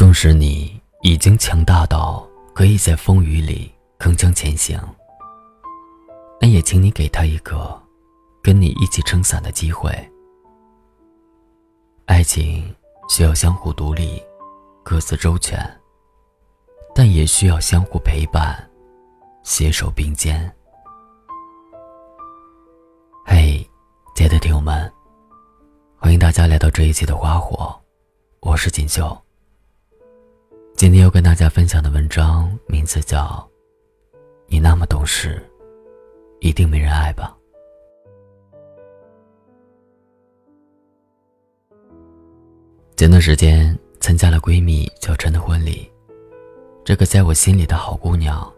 纵使你已经强大到可以在风雨里铿锵前行，那也请你给他一个跟你一起撑伞的机会。爱情需要相互独立，各自周全，但也需要相互陪伴，携手并肩。嘿，亲爱的听友们，欢迎大家来到这一期的花火，我是锦绣。今天要跟大家分享的文章名字叫《你那么懂事，一定没人爱吧》。前段时间参加了闺蜜小陈的婚礼，这个在我心里的好姑娘，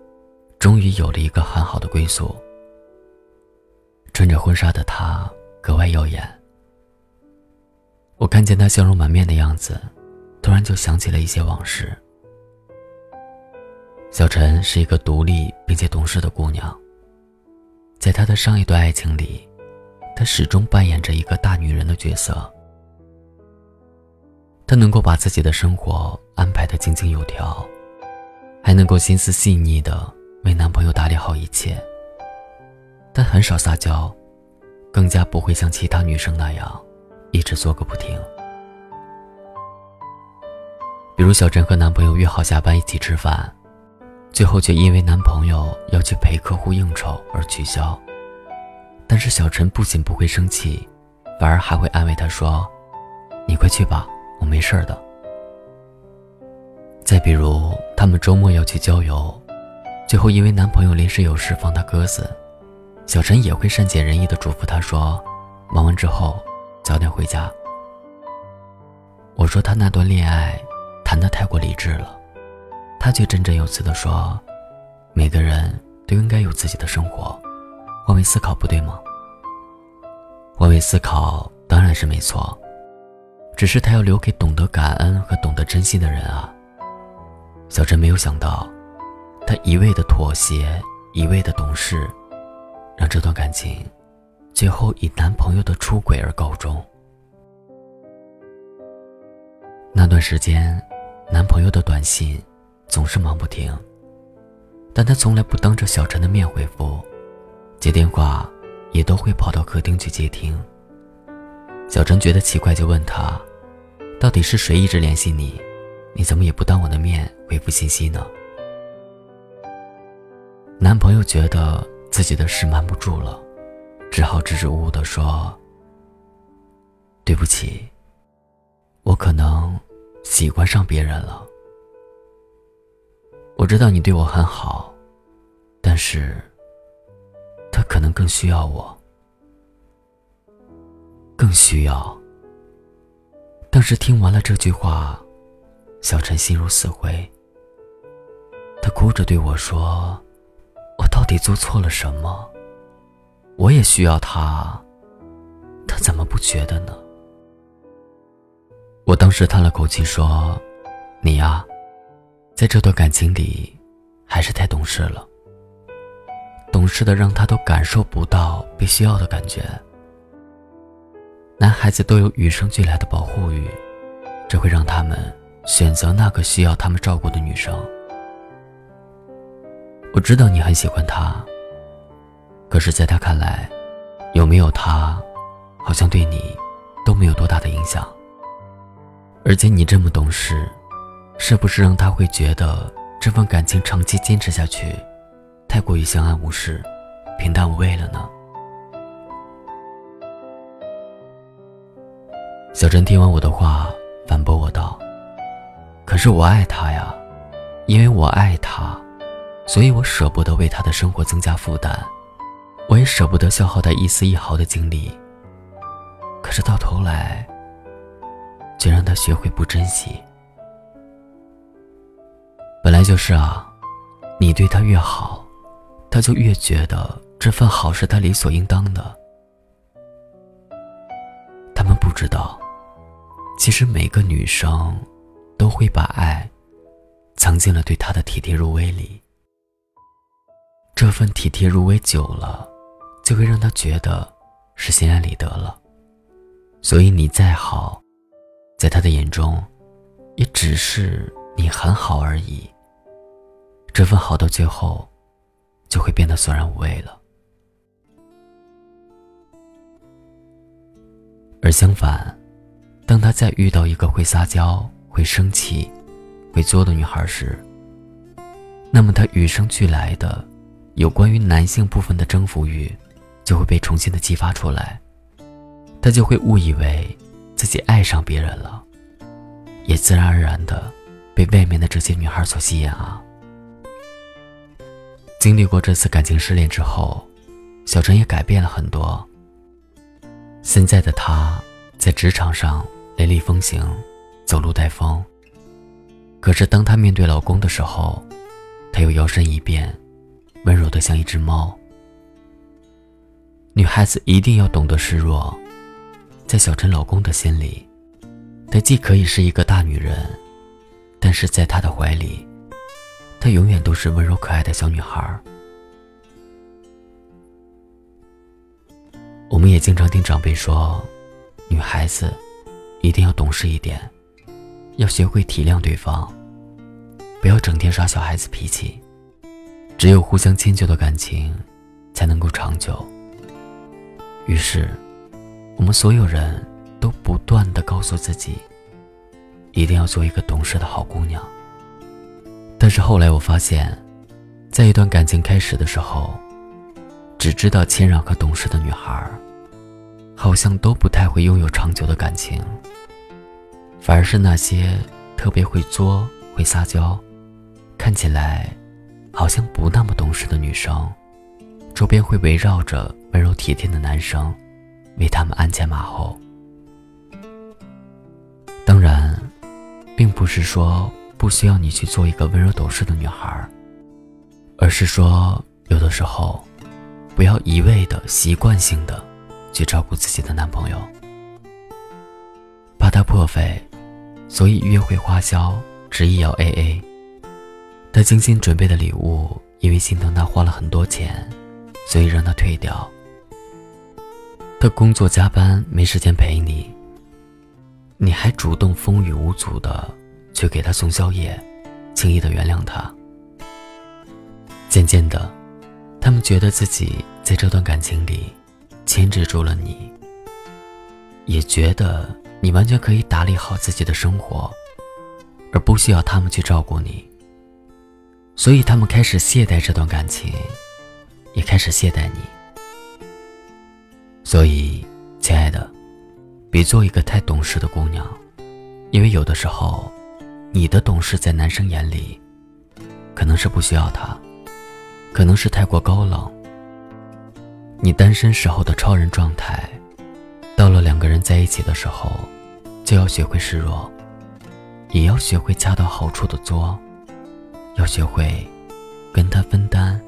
终于有了一个很好的归宿。穿着婚纱的她格外耀眼。我看见她笑容满面的样子，突然就想起了一些往事。小陈是一个独立并且懂事的姑娘。在她的上一段爱情里，她始终扮演着一个大女人的角色。她能够把自己的生活安排的井井有条，还能够心思细腻的为男朋友打理好一切。但很少撒娇，更加不会像其他女生那样，一直做个不停。比如小陈和男朋友约好下班一起吃饭。最后却因为男朋友要去陪客户应酬而取消，但是小陈不仅不会生气，反而还会安慰他说：“你快去吧，我没事的。”再比如他们周末要去郊游，最后因为男朋友临时有事放他鸽子，小陈也会善解人意的嘱咐他说：“忙完之后早点回家。”我说他那段恋爱谈的太过理智了。他却振振有词地说：“每个人都应该有自己的生活，换位思考不对吗？换位思考当然是没错，只是他要留给懂得感恩和懂得珍惜的人啊。”小陈没有想到，他一味的妥协，一味的懂事，让这段感情最后以男朋友的出轨而告终。那段时间，男朋友的短信。总是忙不停，但他从来不当着小陈的面回复，接电话也都会跑到客厅去接听。小陈觉得奇怪，就问他：“到底是谁一直联系你？你怎么也不当我的面回复信息呢？”男朋友觉得自己的事瞒不住了，只好支支吾吾的说：“对不起，我可能喜欢上别人了。”我知道你对我很好，但是，他可能更需要我，更需要。当时听完了这句话，小陈心如死灰。他哭着对我说：“我到底做错了什么？我也需要他，他怎么不觉得呢？”我当时叹了口气说：“你呀。”在这段感情里，还是太懂事了。懂事的让他都感受不到被需要的感觉。男孩子都有与生俱来的保护欲，这会让他们选择那个需要他们照顾的女生。我知道你很喜欢他，可是，在他看来，有没有他，好像对你都没有多大的影响。而且你这么懂事。是不是让他会觉得这份感情长期坚持下去，太过于相安无事、平淡无味了呢？小陈听完我的话，反驳我道：“可是我爱他呀，因为我爱他，所以我舍不得为他的生活增加负担，我也舍不得消耗他一丝一毫的精力。可是到头来，却让他学会不珍惜。”就是啊，你对他越好，他就越觉得这份好是他理所应当的。他们不知道，其实每个女生都会把爱藏进了对他的体贴入微里。这份体贴入微久了，就会让他觉得是心安理得了。所以你再好，在他的眼中，也只是你很好而已。这份好到最后，就会变得索然无味了。而相反，当他再遇到一个会撒娇、会生气、会作的女孩时，那么他与生俱来的有关于男性部分的征服欲，就会被重新的激发出来。他就会误以为自己爱上别人了，也自然而然的被外面的这些女孩所吸引啊。经历过这次感情失恋之后，小陈也改变了很多。现在的她在职场上雷厉风行，走路带风。可是当她面对老公的时候，她又摇身一变，温柔的像一只猫。女孩子一定要懂得示弱，在小陈老公的心里，她既可以是一个大女人，但是在他的怀里。她永远都是温柔可爱的小女孩。我们也经常听长辈说，女孩子一定要懂事一点，要学会体谅对方，不要整天耍小孩子脾气。只有互相迁就的感情，才能够长久。于是，我们所有人都不断的告诉自己，一定要做一个懂事的好姑娘。是后来我发现，在一段感情开始的时候，只知道谦让和懂事的女孩，好像都不太会拥有长久的感情。反而是那些特别会作、会撒娇，看起来好像不那么懂事的女生，周边会围绕着温柔体贴的男生，为他们鞍前马后。当然，并不是说。不需要你去做一个温柔懂事的女孩，而是说，有的时候，不要一味的习惯性的去照顾自己的男朋友，怕他破费，所以约会花销执意要 A A。他精心准备的礼物，因为心疼他花了很多钱，所以让他退掉。他工作加班没时间陪你，你还主动风雨无阻的。去给他送宵夜，轻易的原谅他。渐渐的，他们觉得自己在这段感情里牵制住了你，也觉得你完全可以打理好自己的生活，而不需要他们去照顾你。所以他们开始懈怠这段感情，也开始懈怠你。所以，亲爱的，别做一个太懂事的姑娘，因为有的时候。你的懂事在男生眼里，可能是不需要他，可能是太过高冷。你单身时候的超人状态，到了两个人在一起的时候，就要学会示弱，也要学会恰到好处的作，要学会跟他分担，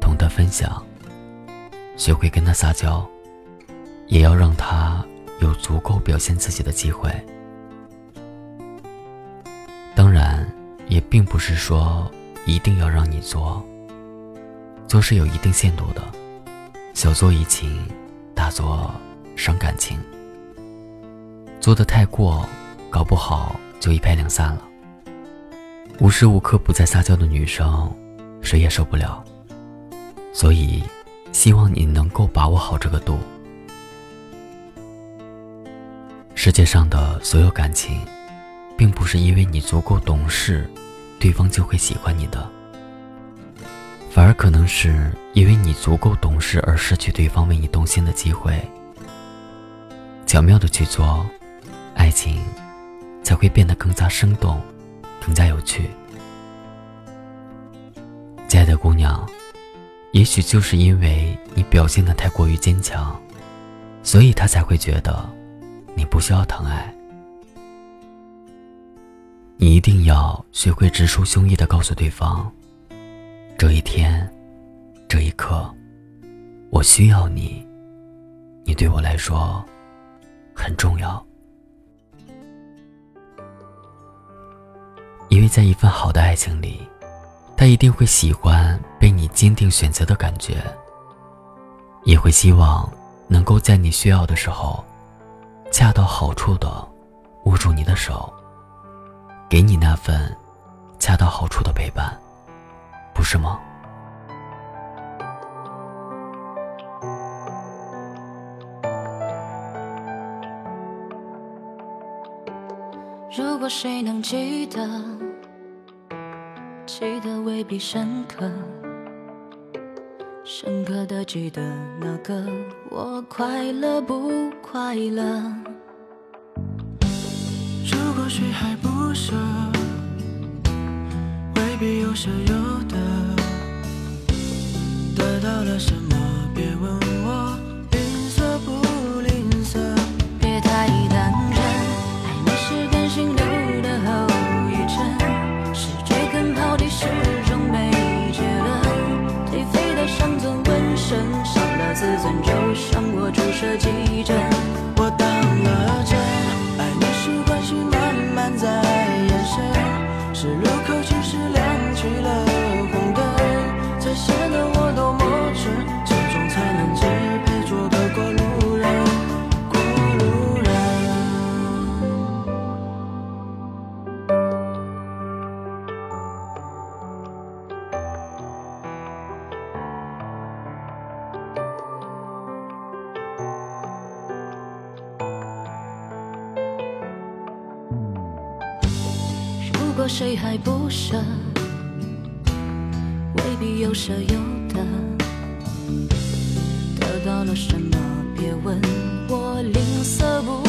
懂得分享，学会跟他撒娇，也要让他有足够表现自己的机会。并不是说一定要让你做，做是有一定限度的，小作怡情，大作伤感情。做的太过，搞不好就一拍两散了。无时无刻不在撒娇的女生，谁也受不了。所以，希望你能够把握好这个度。世界上的所有感情。并不是因为你足够懂事，对方就会喜欢你的，反而可能是因为你足够懂事而失去对方为你动心的机会。巧妙的去做，爱情才会变得更加生动，更加有趣。亲爱的姑娘，也许就是因为你表现的太过于坚强，所以他才会觉得你不需要疼爱。你一定要学会直抒胸臆的告诉对方：这一天，这一刻，我需要你，你对我来说很重要。因为在一份好的爱情里，他一定会喜欢被你坚定选择的感觉，也会希望能够在你需要的时候，恰到好处的握住你的手。给你那份恰到好处的陪伴，不是吗？如果谁能记得，记得未必深刻，深刻的记得那个我快乐不快乐？或许还不舍，未必有舍有得，得到了什么？别问我吝啬不吝啬，别太当真，爱你是感性流的后遗症，是追根刨底始终没结论，颓废的像尊纹身，伤了自尊就向我注射几针，谁还不舍，未必有舍有得。得到了什么？别问我吝啬不